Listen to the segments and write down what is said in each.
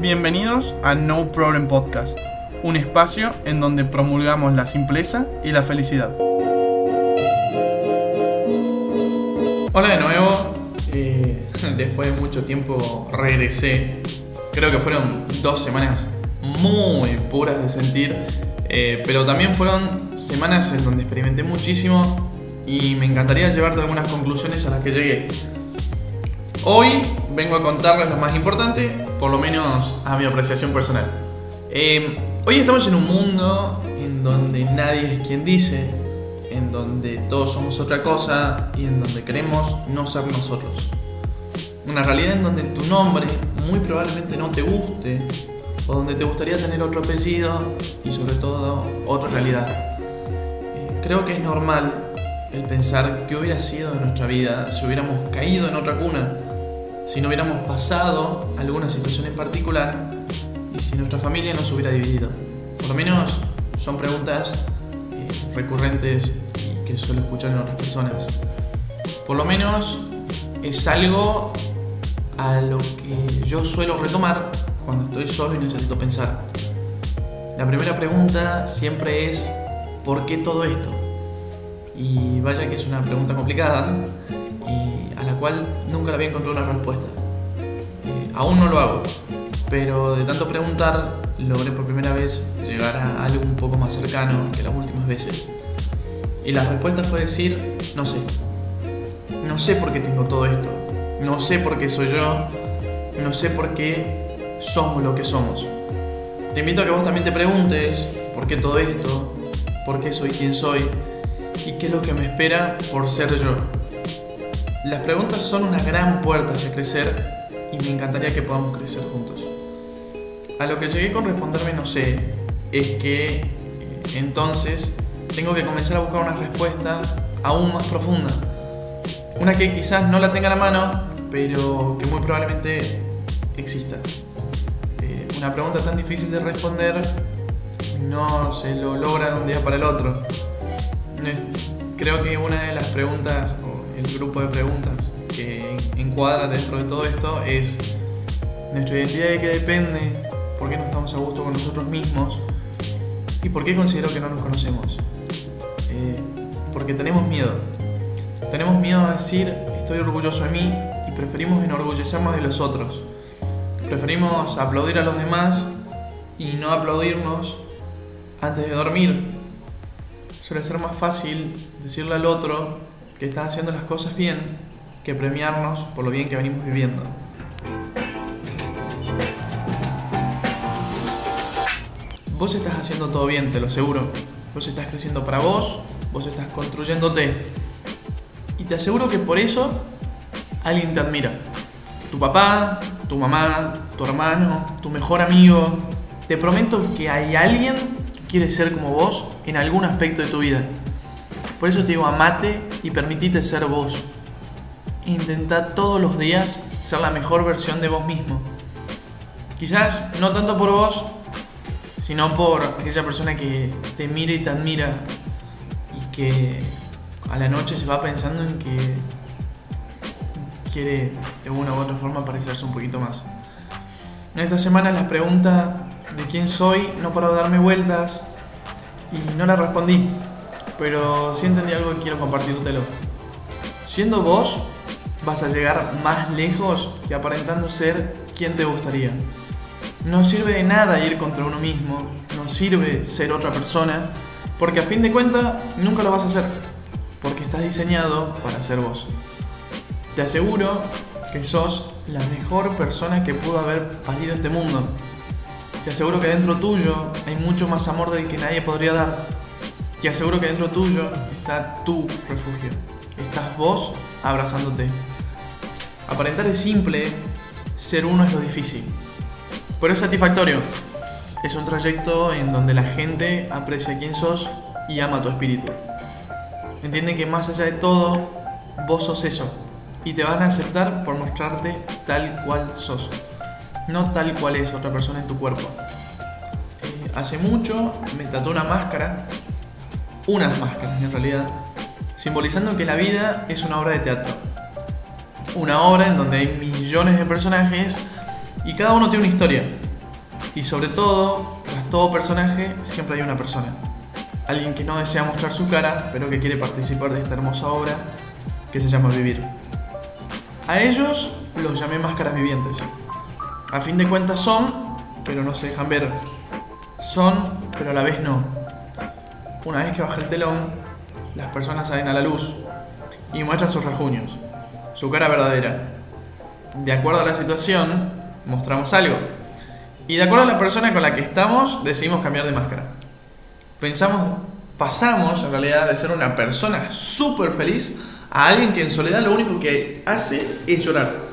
Bienvenidos a No Problem Podcast, un espacio en donde promulgamos la simpleza y la felicidad. Hola de nuevo, eh, después de mucho tiempo regresé, creo que fueron dos semanas muy puras de sentir, eh, pero también fueron semanas en donde experimenté muchísimo y me encantaría llevarte algunas conclusiones a las que llegué. Hoy vengo a contarles lo más importante, por lo menos a mi apreciación personal. Em, hoy estamos en un mundo en donde nadie es quien dice, en donde todos somos otra cosa y en donde queremos no ser nosotros. Una realidad en donde tu nombre muy probablemente no te guste, o donde te gustaría tener otro apellido y sobre todo otra realidad. Eh, creo que es normal el pensar qué hubiera sido de nuestra vida si hubiéramos caído en otra cuna si no hubiéramos pasado alguna situación en particular y si nuestra familia no se hubiera dividido. Por lo menos son preguntas eh, recurrentes y que suelo escuchar en otras personas. Por lo menos es algo a lo que yo suelo retomar cuando estoy solo y necesito pensar. La primera pregunta siempre es ¿por qué todo esto? Y vaya que es una pregunta complicada cual nunca le había encontrado una respuesta. Eh, aún no lo hago, pero de tanto preguntar logré por primera vez llegar a algo un poco más cercano que las últimas veces. Y la respuesta fue decir, no sé. No sé por qué tengo todo esto. No sé por qué soy yo. No sé por qué somos lo que somos. Te invito a que vos también te preguntes por qué todo esto, por qué soy quien soy y qué es lo que me espera por ser yo. Las preguntas son una gran puerta hacia crecer y me encantaría que podamos crecer juntos. A lo que llegué con responderme no sé, es que eh, entonces tengo que comenzar a buscar una respuesta aún más profunda. Una que quizás no la tenga a la mano, pero que muy probablemente exista. Eh, una pregunta tan difícil de responder no se lo logra de un día para el otro. Creo que una de las preguntas el grupo de preguntas que encuadra dentro de todo esto es nuestra identidad de qué depende, por qué no estamos a gusto con nosotros mismos y por qué considero que no nos conocemos. Eh, porque tenemos miedo. Tenemos miedo a decir estoy orgulloso de mí y preferimos enorgullecernos de los otros. Preferimos aplaudir a los demás y no aplaudirnos antes de dormir. Suele ser más fácil decirle al otro que estás haciendo las cosas bien que premiarnos por lo bien que venimos viviendo. Vos estás haciendo todo bien, te lo aseguro. Vos estás creciendo para vos, vos estás construyéndote. Y te aseguro que por eso alguien te admira. Tu papá, tu mamá, tu hermano, tu mejor amigo. Te prometo que hay alguien que quiere ser como vos en algún aspecto de tu vida. Por eso te digo, amate y permitite ser vos. Intenta todos los días ser la mejor versión de vos mismo. Quizás no tanto por vos, sino por aquella persona que te mira y te admira y que a la noche se va pensando en que quiere de una u otra forma parecerse un poquito más. En esta semana la pregunta de quién soy no paró de darme vueltas y no la respondí pero si entendí algo que quiero compartírtelo. Siendo vos, vas a llegar más lejos que aparentando ser quien te gustaría. No sirve de nada ir contra uno mismo, no sirve ser otra persona, porque a fin de cuentas nunca lo vas a hacer, porque estás diseñado para ser vos. Te aseguro que sos la mejor persona que pudo haber parido este mundo. Te aseguro que dentro tuyo hay mucho más amor del que nadie podría dar te aseguro que dentro tuyo está tu refugio. Estás vos abrazándote. Aparentar es simple, ser uno es lo difícil. Pero es satisfactorio. Es un trayecto en donde la gente aprecia quién sos y ama tu espíritu. Entiende que más allá de todo, vos sos eso. Y te van a aceptar por mostrarte tal cual sos. No tal cual es otra persona en tu cuerpo. Eh, hace mucho me trató una máscara unas máscaras en realidad, simbolizando que la vida es una obra de teatro. Una obra en donde hay millones de personajes y cada uno tiene una historia. Y sobre todo, tras todo personaje, siempre hay una persona. Alguien que no desea mostrar su cara, pero que quiere participar de esta hermosa obra que se llama Vivir. A ellos los llamé máscaras vivientes. A fin de cuentas son, pero no se dejan ver. Son, pero a la vez no. Una vez que baja el telón, las personas salen a la luz y muestran sus rasguños, su cara verdadera. De acuerdo a la situación, mostramos algo. Y de acuerdo a la persona con la que estamos, decidimos cambiar de máscara. Pensamos, pasamos en realidad de ser una persona súper feliz a alguien que en soledad lo único que hace es llorar.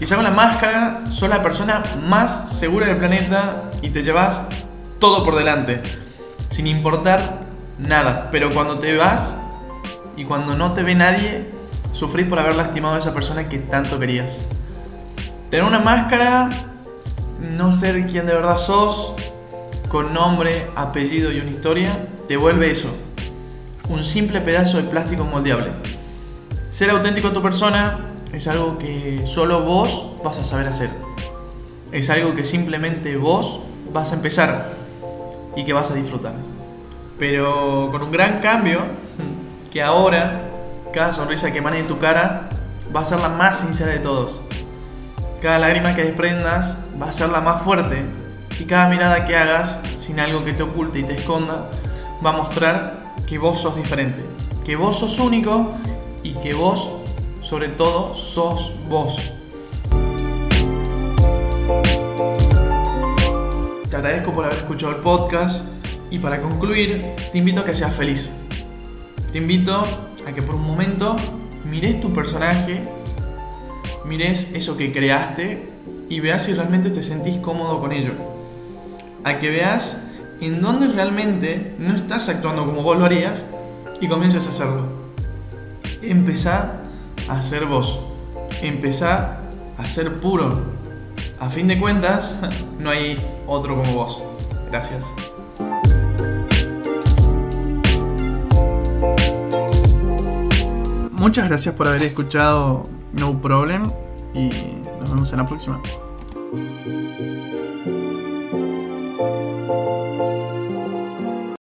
Quizá con la máscara sos la persona más segura del planeta y te llevas todo por delante, sin importar nada. Pero cuando te vas y cuando no te ve nadie, sufrís por haber lastimado a esa persona que tanto querías. Tener una máscara, no ser quien de verdad sos, con nombre, apellido y una historia, te vuelve eso. Un simple pedazo de plástico moldeable. Ser auténtico a tu persona es algo que solo vos vas a saber hacer. Es algo que simplemente vos vas a empezar y que vas a disfrutar. Pero con un gran cambio, que ahora cada sonrisa que emane de tu cara va a ser la más sincera de todos. Cada lágrima que desprendas va a ser la más fuerte y cada mirada que hagas sin algo que te oculte y te esconda va a mostrar que vos sos diferente, que vos sos único y que vos, sobre todo, sos vos. Te agradezco por haber escuchado el podcast y para concluir te invito a que seas feliz. Te invito a que por un momento mires tu personaje, mires eso que creaste y veas si realmente te sentís cómodo con ello. A que veas en dónde realmente no estás actuando como vos lo harías y comiences a hacerlo. Empezá a ser vos. Empezá a ser puro. A fin de cuentas, no hay otro como vos. Gracias. Muchas gracias por haber escuchado No Problem y nos vemos en la próxima.